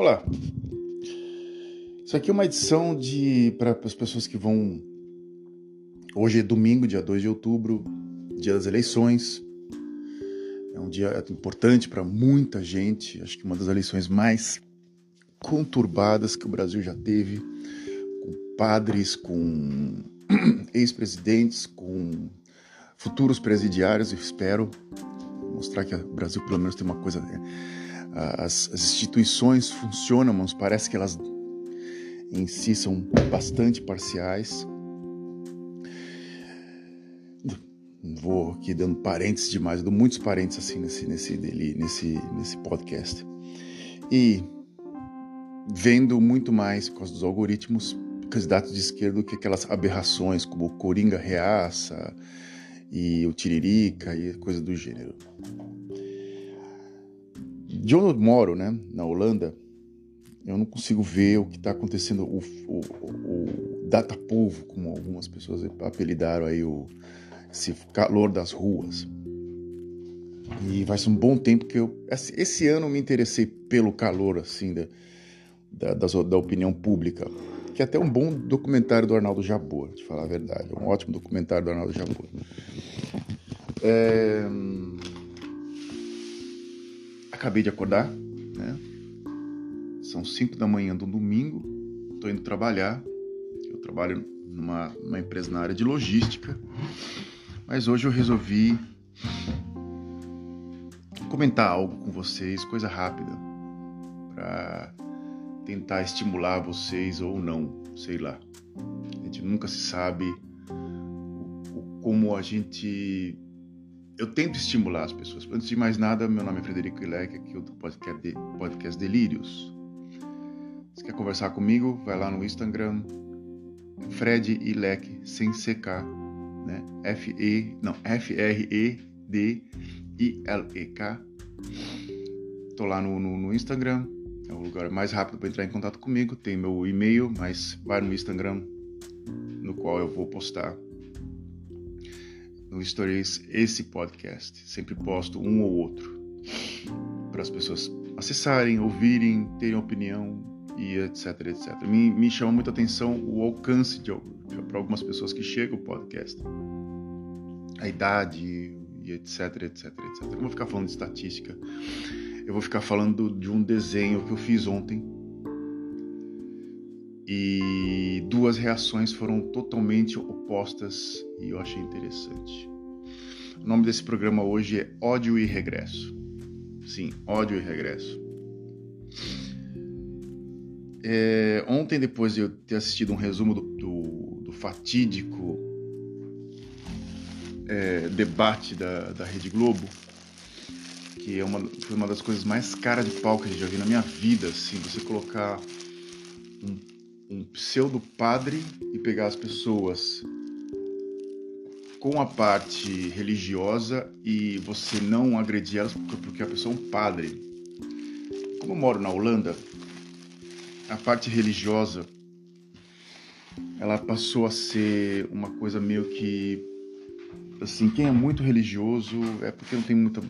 Olá. Isso aqui é uma edição de para as pessoas que vão Hoje é domingo, dia 2 de outubro, dia das eleições. É um dia importante para muita gente, acho que uma das eleições mais conturbadas que o Brasil já teve, com padres, com ex-presidentes, com futuros presidiários, eu espero mostrar que o Brasil pelo menos tem uma coisa né? As, as instituições funcionam, mas parece que elas em si são bastante parciais. Vou aqui dando parênteses demais, dou muitos parênteses assim nesse, nesse, nesse, nesse podcast. E vendo muito mais, por causa dos algoritmos, candidatos de esquerda do que aquelas aberrações como o Coringa Reaça e o Tiririca e coisa do gênero de onde eu moro, né, na Holanda, eu não consigo ver o que está acontecendo, o, o, o, data povo, como algumas pessoas apelidaram aí, o, esse calor das ruas. E vai ser um bom tempo que eu. Esse ano eu me interessei pelo calor, assim, da, da, da opinião pública. Que é até um bom documentário do Arnaldo Jabor, de falar a verdade. É um ótimo documentário do Arnaldo Jabor. É acabei de acordar, né? São 5 da manhã do domingo, estou indo trabalhar. Eu trabalho numa, numa empresa na área de logística, mas hoje eu resolvi comentar algo com vocês, coisa rápida, para tentar estimular vocês ou não, sei lá. A gente nunca se sabe como a gente eu tento estimular as pessoas. Antes de mais nada, meu nome é Frederico Ilec, aqui do podcast, de, podcast Delírios. Se quer conversar comigo, vai lá no Instagram, Fred Ilec, sem CK, né? F-E, não, F-R-E-D-I-L-E-K. Tô lá no, no, no Instagram, é o lugar mais rápido para entrar em contato comigo. Tem meu e-mail, mas vai no Instagram, no qual eu vou postar no Stories esse podcast. Sempre posto um ou outro para as pessoas acessarem, ouvirem, terem opinião e etc, etc. Me, me chama muita atenção o alcance para algumas pessoas que chega o podcast. A idade e etc, etc, etc. Eu vou ficar falando de estatística. Eu vou ficar falando de um desenho que eu fiz ontem. E duas reações foram totalmente opostas e eu achei interessante. O nome desse programa hoje é Ódio e Regresso. Sim, Ódio e Regresso. É, ontem, depois de eu ter assistido um resumo do, do, do fatídico é, debate da, da Rede Globo, que é uma, foi uma das coisas mais caras de pau que eu já vi na minha vida, assim, você colocar um, um pseudo padre e pegar as pessoas com a parte religiosa e você não agredir elas porque a pessoa é um padre. Como eu moro na Holanda, a parte religiosa ela passou a ser uma coisa meio que assim, quem é muito religioso é porque não tem muita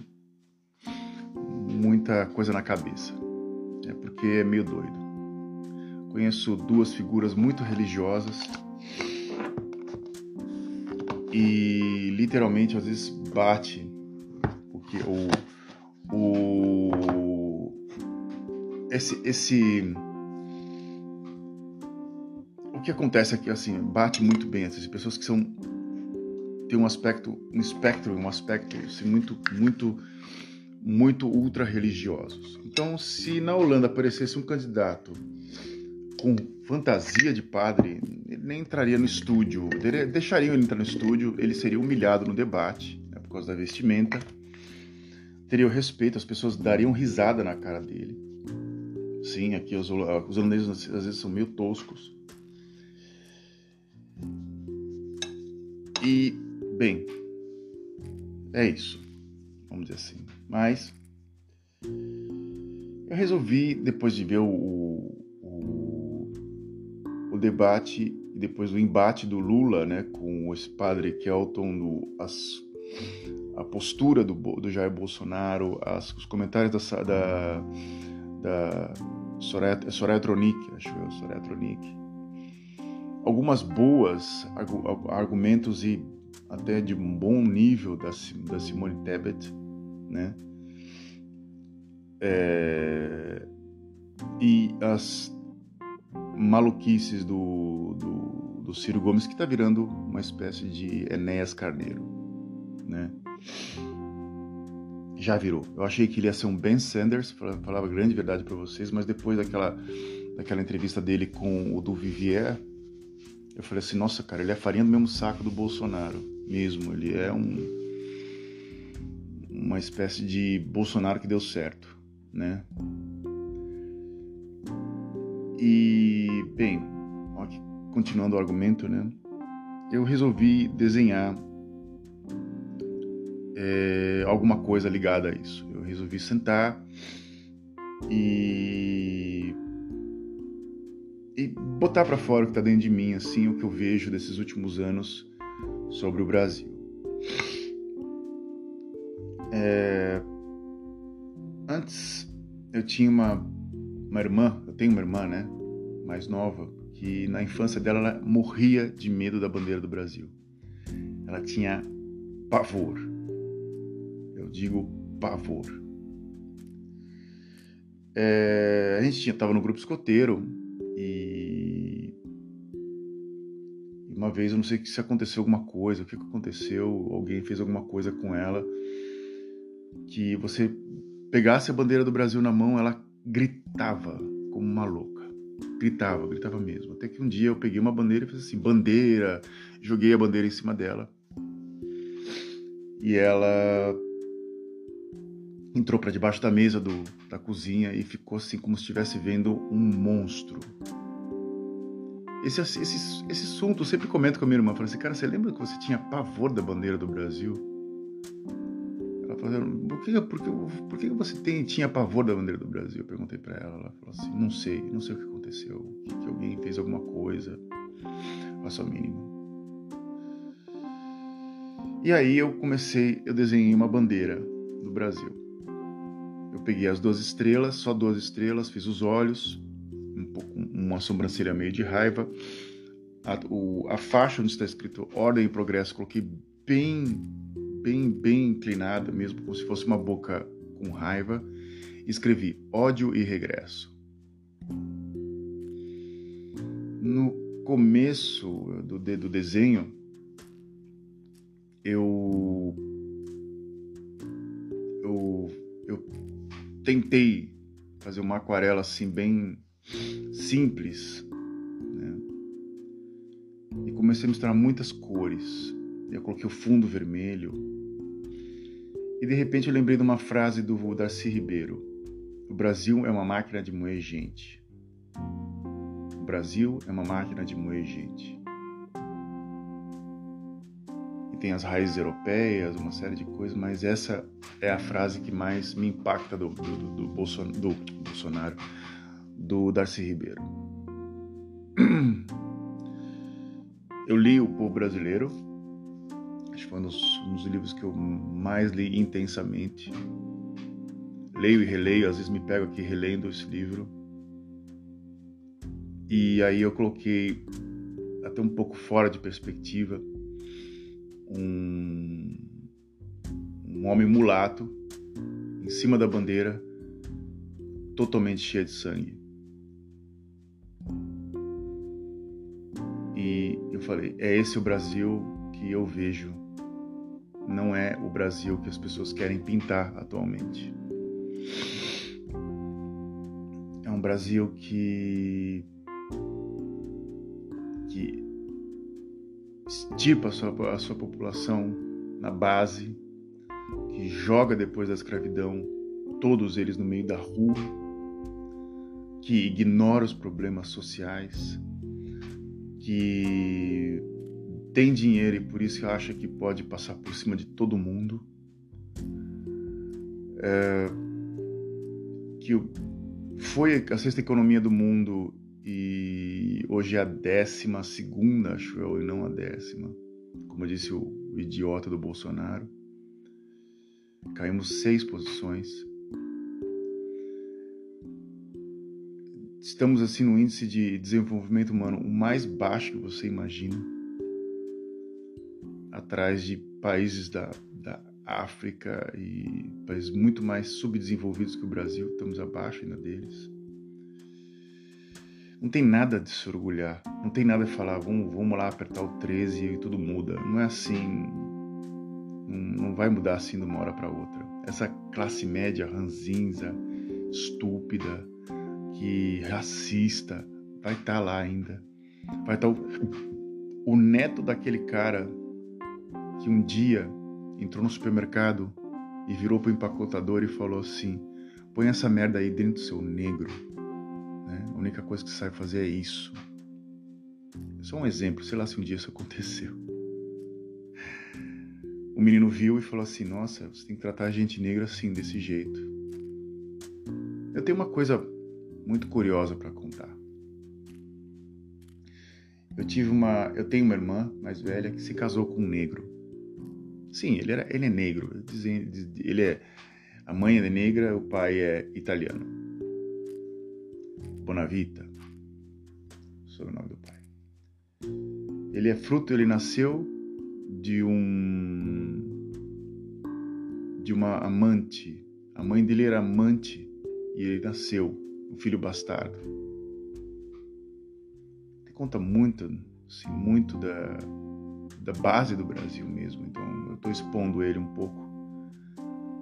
muita coisa na cabeça. É porque é meio doido. Conheço duas figuras muito religiosas. E literalmente às vezes bate porque o, o esse esse o que acontece aqui assim bate muito bem essas pessoas que são tem um aspecto um espectro um aspecto assim, muito muito muito ultra religiosos então se na Holanda aparecesse um candidato com fantasia de padre, ele nem entraria no estúdio. Deixariam ele entrar no estúdio, ele seria humilhado no debate, né, por causa da vestimenta. Teria o respeito, as pessoas dariam risada na cara dele. Sim, aqui os, os holandeses às vezes são meio toscos. E, bem, é isso. Vamos dizer assim. Mas eu resolvi, depois de ver o, debate e depois o embate do Lula né, com esse padre Kelton, do, as, a postura do, do Jair Bolsonaro, as, os comentários da, da, da, Soraya, é Soraya Tronic, acho eu, Soraya Tronic. Algumas boas argumentos e até de um bom nível da, da Simone Tebet, né? É, e as maluquices do, do, do Ciro Gomes, que está virando uma espécie de Enéas Carneiro, né? Já virou. Eu achei que ele ia ser um Ben Sanders, falava grande verdade para vocês, mas depois daquela, daquela entrevista dele com o do Vivier, eu falei assim, nossa, cara, ele é farinha do mesmo saco do Bolsonaro, mesmo. Ele é um uma espécie de Bolsonaro que deu certo, né? E, bem, continuando o argumento, né? Eu resolvi desenhar é, alguma coisa ligada a isso. Eu resolvi sentar e e botar para fora o que está dentro de mim, assim, o que eu vejo desses últimos anos sobre o Brasil. É... Antes eu tinha uma, uma irmã, eu tenho uma irmã, né, mais nova, que na infância dela ela morria de medo da bandeira do Brasil. Ela tinha pavor. Eu digo pavor. É... a gente estava no grupo escoteiro e uma vez, eu não sei se aconteceu alguma coisa, o que aconteceu, alguém fez alguma coisa com ela, que você pegasse a bandeira do Brasil na mão, ela gritava como uma louca. Gritava, gritava mesmo. Até que um dia eu peguei uma bandeira e fiz assim, bandeira, joguei a bandeira em cima dela. E ela entrou para debaixo da mesa do, da cozinha e ficou assim como se estivesse vendo um monstro. Esse, esse, esse assunto eu sempre comento com a minha irmã, falando assim, cara, você lembra que você tinha pavor da bandeira do Brasil? Falou, por que, por que, por que você tem, tinha pavor da bandeira do Brasil? Eu perguntei para ela, ela falou assim, não sei, não sei o que aconteceu, que, que alguém fez alguma coisa, faço a mínima. E aí eu comecei, eu desenhei uma bandeira do Brasil. Eu peguei as duas estrelas, só duas estrelas, fiz os olhos, um pouco, uma sobrancelha meio de raiva. A, o, a faixa onde está escrito Ordem e Progresso, coloquei bem, bem, bem inclinada, mesmo como se fosse uma boca com raiva. Escrevi Ódio e Regresso. No começo do, do desenho, eu, eu, eu tentei fazer uma aquarela assim bem simples. Né? E comecei a misturar muitas cores. Eu coloquei o fundo vermelho. E de repente eu lembrei de uma frase do Darcy Ribeiro: O Brasil é uma máquina de moer gente. O Brasil é uma máquina de moer gente. E tem as raízes europeias, uma série de coisas, mas essa é a frase que mais me impacta do, do, do, do Bolsonaro do Darcy Ribeiro. Eu li O Povo Brasileiro, que foi um dos, um dos livros que eu mais li intensamente. Leio e releio, às vezes me pego aqui relendo esse livro. E aí eu coloquei até um pouco fora de perspectiva um, um homem mulato em cima da bandeira, totalmente cheia de sangue. E eu falei: é esse o Brasil que eu vejo, não é o Brasil que as pessoas querem pintar atualmente. É um Brasil que que estipa a sua, a sua população na base, que joga depois da escravidão todos eles no meio da rua, que ignora os problemas sociais, que tem dinheiro e por isso acha que pode passar por cima de todo mundo, é, que foi a sexta economia do mundo e hoje é a décima segunda, acho eu, e não a décima, como disse o, o idiota do Bolsonaro. Caímos seis posições. estamos assim no índice de desenvolvimento humano o mais baixo que você imagina, atrás de países da, da África e países muito mais subdesenvolvidos que o Brasil, estamos abaixo ainda deles. Não tem nada de se orgulhar, não tem nada de falar, vamos, vamos lá apertar o 13 e tudo muda. Não é assim, não, vai mudar assim de uma hora para outra. Essa classe média ranzinza, estúpida, que racista, vai estar tá lá ainda. Vai estar tá o, o neto daquele cara que um dia entrou no supermercado e virou para o empacotador e falou assim: põe essa merda aí dentro do seu negro. Né? A única coisa que você sabe fazer é isso. É só um exemplo, sei lá se um dia isso aconteceu. O menino viu e falou assim: Nossa, você tem que tratar a gente negra assim, desse jeito. Eu tenho uma coisa muito curiosa para contar. Eu tive uma, eu tenho uma irmã mais velha que se casou com um negro. Sim, ele, era, ele é negro. Ele é a mãe é negra, o pai é italiano. Bonavita, sobrenome do pai. Ele é fruto, ele nasceu de um de uma amante. A mãe dele era amante e ele nasceu um filho bastardo. Ele conta muito, assim, muito da da base do Brasil mesmo. Então eu estou expondo ele um pouco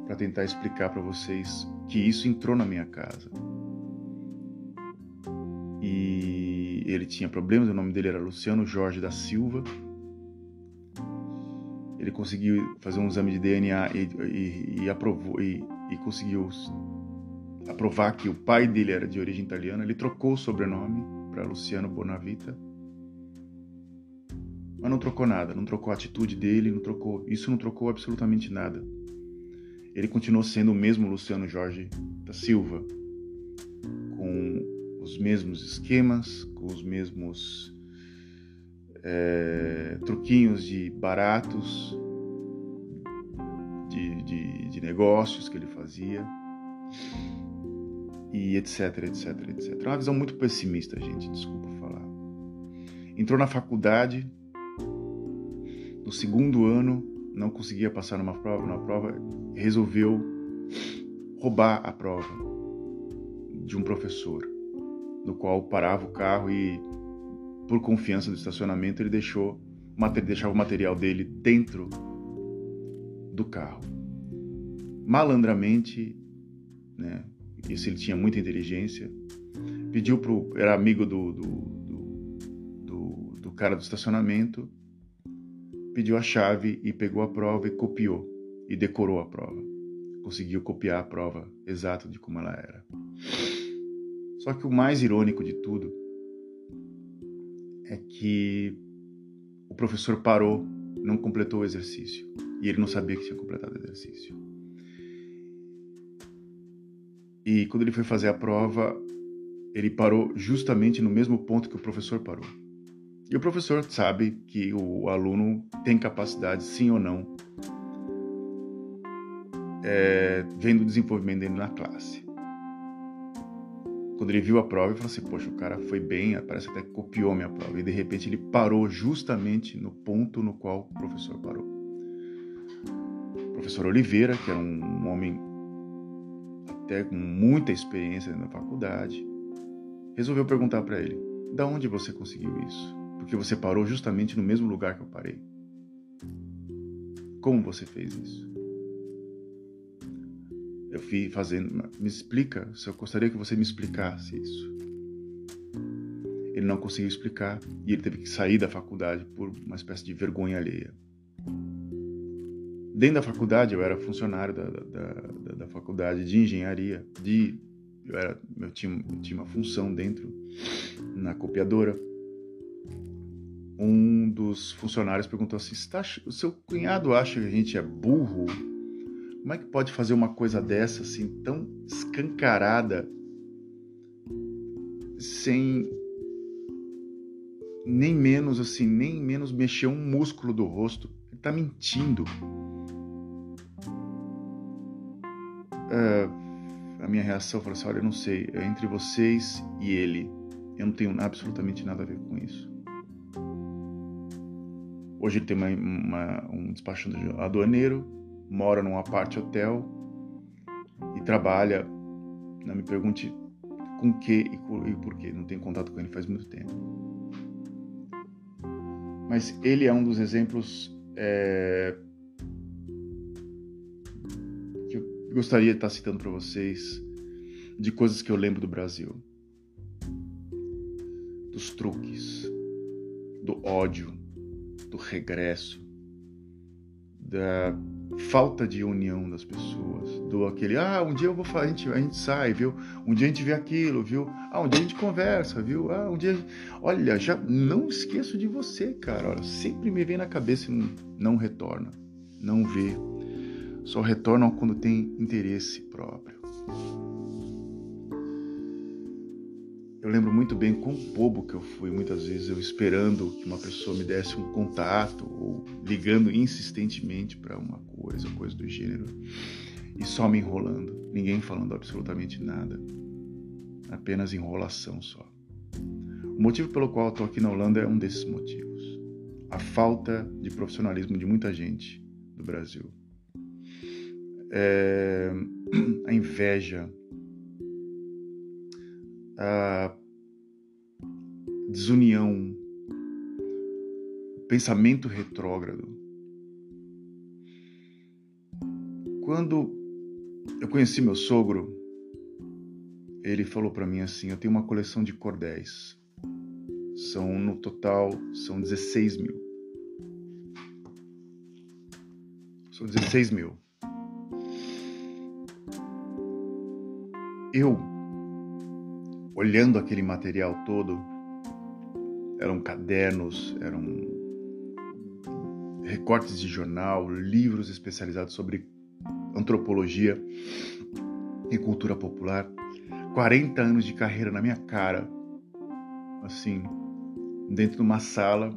para tentar explicar para vocês que isso entrou na minha casa. E ele tinha problemas, o nome dele era Luciano Jorge da Silva. Ele conseguiu fazer um exame de DNA e, e, e aprovou e, e conseguiu aprovar que o pai dele era de origem italiana. Ele trocou o sobrenome para Luciano Bonavita mas não trocou nada, não trocou a atitude dele, não trocou, isso não trocou absolutamente nada. Ele continuou sendo o mesmo Luciano Jorge da Silva, com os mesmos esquemas, com os mesmos é, truquinhos de baratos, de, de, de negócios que ele fazia, e etc, etc, etc. É uma visão muito pessimista, gente, desculpa falar. Entrou na faculdade, no segundo ano não conseguia passar numa prova, numa prova, resolveu roubar a prova de um professor, no qual parava o carro e, por confiança do estacionamento, ele deixou deixava o material dele dentro do carro. Malandramente, né, isso ele tinha muita inteligência, pediu pro era amigo do, do, do, do, do cara do estacionamento pediu a chave e pegou a prova e copiou e decorou a prova. Conseguiu copiar a prova exata de como ela era. Só que o mais irônico de tudo é que o professor parou, não completou o exercício. E ele não sabia que tinha completado o exercício. E quando ele foi fazer a prova, ele parou justamente no mesmo ponto que o professor parou. E o professor sabe que o aluno tem capacidade, sim ou não, é, vendo o desenvolvimento dele na classe. Quando ele viu a prova, ele falou assim: Poxa, o cara foi bem, parece até que copiou minha prova. E de repente ele parou justamente no ponto no qual o professor parou. O professor Oliveira, que era um homem até com muita experiência na faculdade, resolveu perguntar para ele: Da onde você conseguiu isso? Porque você parou justamente no mesmo lugar que eu parei. Como você fez isso? Eu fui fazendo. Me explica. Eu gostaria que você me explicasse isso. Ele não conseguiu explicar e ele teve que sair da faculdade por uma espécie de vergonha alheia. Dentro da faculdade, eu era funcionário da, da, da, da faculdade de engenharia. De, eu, era, eu, tinha, eu tinha uma função dentro na copiadora um dos funcionários perguntou assim: tá, o seu cunhado acha que a gente é burro? Como é que pode fazer uma coisa dessa assim, tão escancarada, sem nem menos assim, nem menos mexer um músculo do rosto? Ele tá mentindo. Uh, a minha reação foi assim: olha, eu não sei, é entre vocês e ele. Eu não tenho absolutamente nada a ver com isso. Hoje ele tem uma, uma, um despachante aduaneiro, mora num apart hotel e trabalha. Não me pergunte com que e por que. Não tenho contato com ele faz muito tempo. Mas ele é um dos exemplos é, que eu gostaria de estar citando para vocês de coisas que eu lembro do Brasil. Dos truques, do ódio, do regresso, da falta de união das pessoas, do aquele, ah, um dia eu vou a gente, a gente sai, viu? Um dia a gente vê aquilo, viu? Ah, um dia a gente conversa, viu? Ah, um dia, olha, já não esqueço de você, cara. Olha, sempre me vem na cabeça e não, não retorna, não vê. Só retornam quando tem interesse próprio. Eu lembro muito bem quão bobo que eu fui muitas vezes, eu esperando que uma pessoa me desse um contato ou ligando insistentemente para uma coisa, coisa do gênero, e só me enrolando, ninguém falando absolutamente nada, apenas enrolação só. O motivo pelo qual estou aqui na Holanda é um desses motivos: a falta de profissionalismo de muita gente do Brasil, é... a inveja a desunião, pensamento retrógrado. Quando eu conheci meu sogro, ele falou para mim assim: eu tenho uma coleção de cordéis. São no total são 16 mil. São 16 mil. Eu olhando aquele material todo, eram cadernos, eram recortes de jornal, livros especializados sobre antropologia e cultura popular. 40 anos de carreira na minha cara, assim, dentro de uma sala,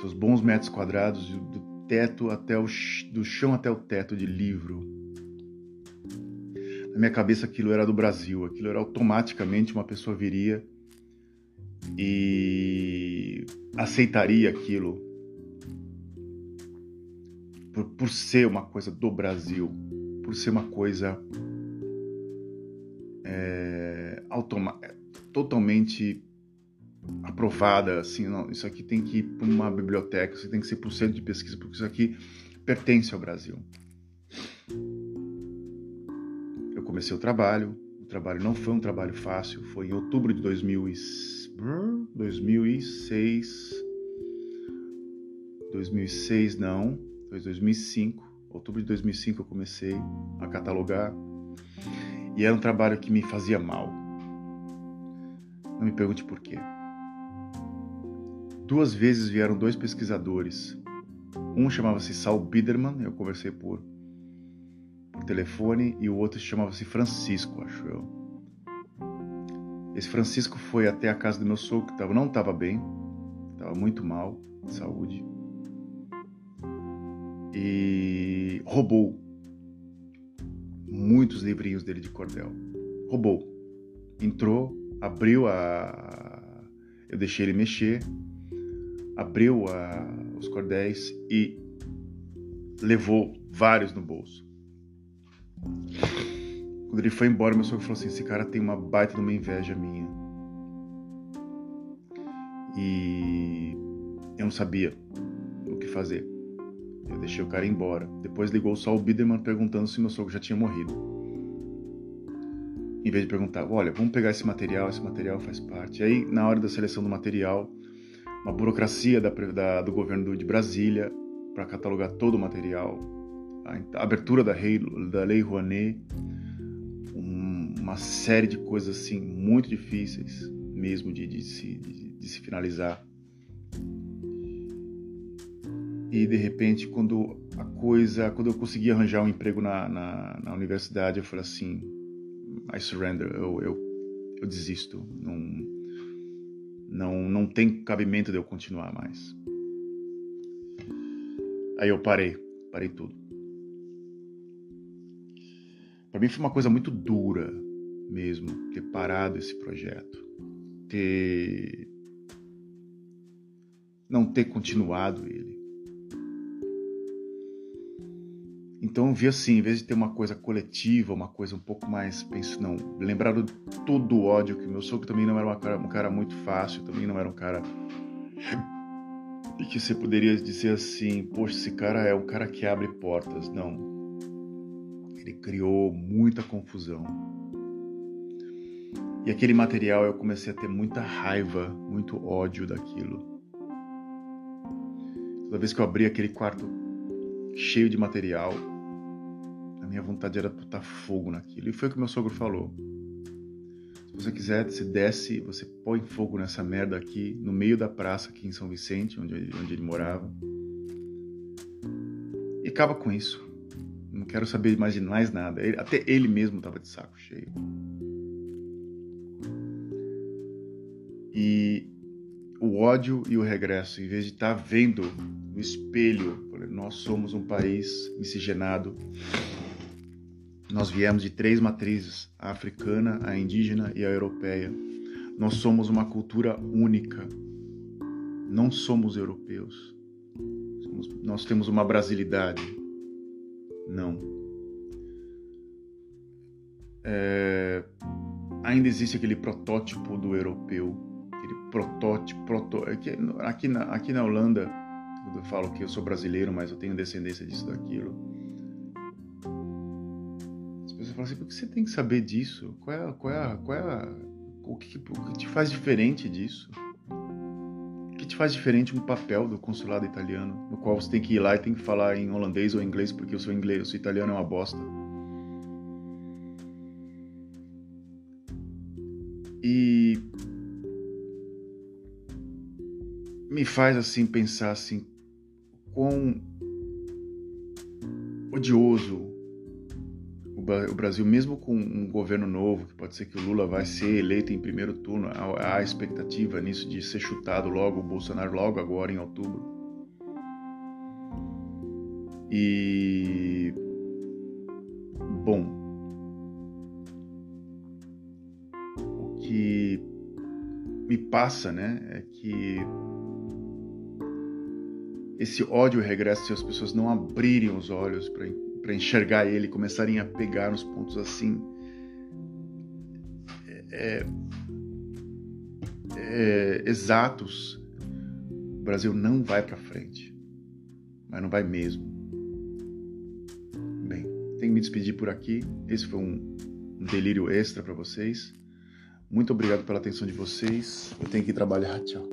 seus bons metros quadrados, do teto até o do chão até o teto de livro, na minha cabeça aquilo era do Brasil, aquilo era automaticamente uma pessoa viria e aceitaria aquilo por, por ser uma coisa do Brasil, por ser uma coisa é, automa totalmente aprovada, assim, não, isso aqui tem que ir para uma biblioteca, isso tem que ser para o centro de pesquisa, porque isso aqui pertence ao Brasil comecei o trabalho. O trabalho não foi um trabalho fácil. Foi em outubro de 2006. 2006 não, foi 2005. Outubro de 2005 eu comecei a catalogar. E era um trabalho que me fazia mal. Não me pergunte por quê. Duas vezes vieram dois pesquisadores. Um chamava-se Saul Biderman, eu conversei por por telefone e o outro chamava-se Francisco, acho eu. Esse Francisco foi até a casa do meu sogro, que não estava bem, estava muito mal de saúde, e roubou muitos livrinhos dele de cordel. Roubou. Entrou, abriu a. Eu deixei ele mexer, abriu a... os cordéis e levou vários no bolso. Quando ele foi embora, meu sogro falou assim: esse cara tem uma baita de uma inveja minha. E eu não sabia o que fazer. Eu deixei o cara embora. Depois ligou só o Biderman perguntando se meu sogro já tinha morrido. Em vez de perguntar, olha, vamos pegar esse material, esse material faz parte. Aí, na hora da seleção do material, uma burocracia da, da, do governo de Brasília para catalogar todo o material, a abertura da, rei, da Lei Rouanet, um, uma série de coisas assim muito difíceis mesmo de, de, se, de, de se finalizar. E de repente, quando a coisa, quando eu consegui arranjar um emprego na, na, na universidade, eu falei assim: I surrender, eu, eu, eu desisto, não, não, não tem cabimento de eu continuar mais. Aí eu parei, parei tudo. Para mim foi uma coisa muito dura mesmo ter parado esse projeto, ter não ter continuado ele. Então eu vi assim, em vez de ter uma coisa coletiva, uma coisa um pouco mais, penso, não, lembrado todo o ódio que meu sogro também não era cara, um cara muito fácil, também não era um cara e que você poderia dizer assim, poxa, esse cara é um cara que abre portas. Não. Ele criou muita confusão. E aquele material eu comecei a ter muita raiva, muito ódio daquilo. Toda vez que eu abria aquele quarto cheio de material, a minha vontade era botar fogo naquilo. E foi o que meu sogro falou. Se você quiser, você desce, você põe fogo nessa merda aqui, no meio da praça aqui em São Vicente, onde, onde ele morava. E acaba com isso. Quero saber mais de mais nada. Ele, até ele mesmo estava de saco cheio. E o ódio e o regresso, em vez de estar tá vendo no espelho, nós somos um país miscigenado. Nós viemos de três matrizes: a africana, a indígena e a europeia. Nós somos uma cultura única. Não somos europeus. Somos, nós temos uma brasilidade. Não. É, ainda existe aquele protótipo do europeu protótipo, proto, aqui, aqui, na, aqui na Holanda, eu falo que eu sou brasileiro, mas eu tenho descendência disso, daquilo. As pessoas falam assim, por que você tem que saber disso? Qual é, qual é, qual é o, que, o que te faz diferente disso? Faz diferente um papel do consulado italiano, no qual você tem que ir lá e tem que falar em holandês ou inglês, porque o seu inglês, o seu italiano é uma bosta. E me faz assim pensar assim quão odioso o Brasil, mesmo com um governo novo, que pode ser que o Lula vai ser eleito em primeiro turno, há expectativa nisso de ser chutado logo o Bolsonaro logo agora em outubro. E bom, o que me passa, né, é que esse ódio regressa se as pessoas não abrirem os olhos para enxergar ele, começarem a pegar nos pontos assim. É, é, é, exatos, o Brasil não vai para frente, mas não vai mesmo. Bem, tenho que me despedir por aqui. Esse foi um, um delírio extra para vocês. Muito obrigado pela atenção de vocês. Eu tenho que trabalhar. Tchau.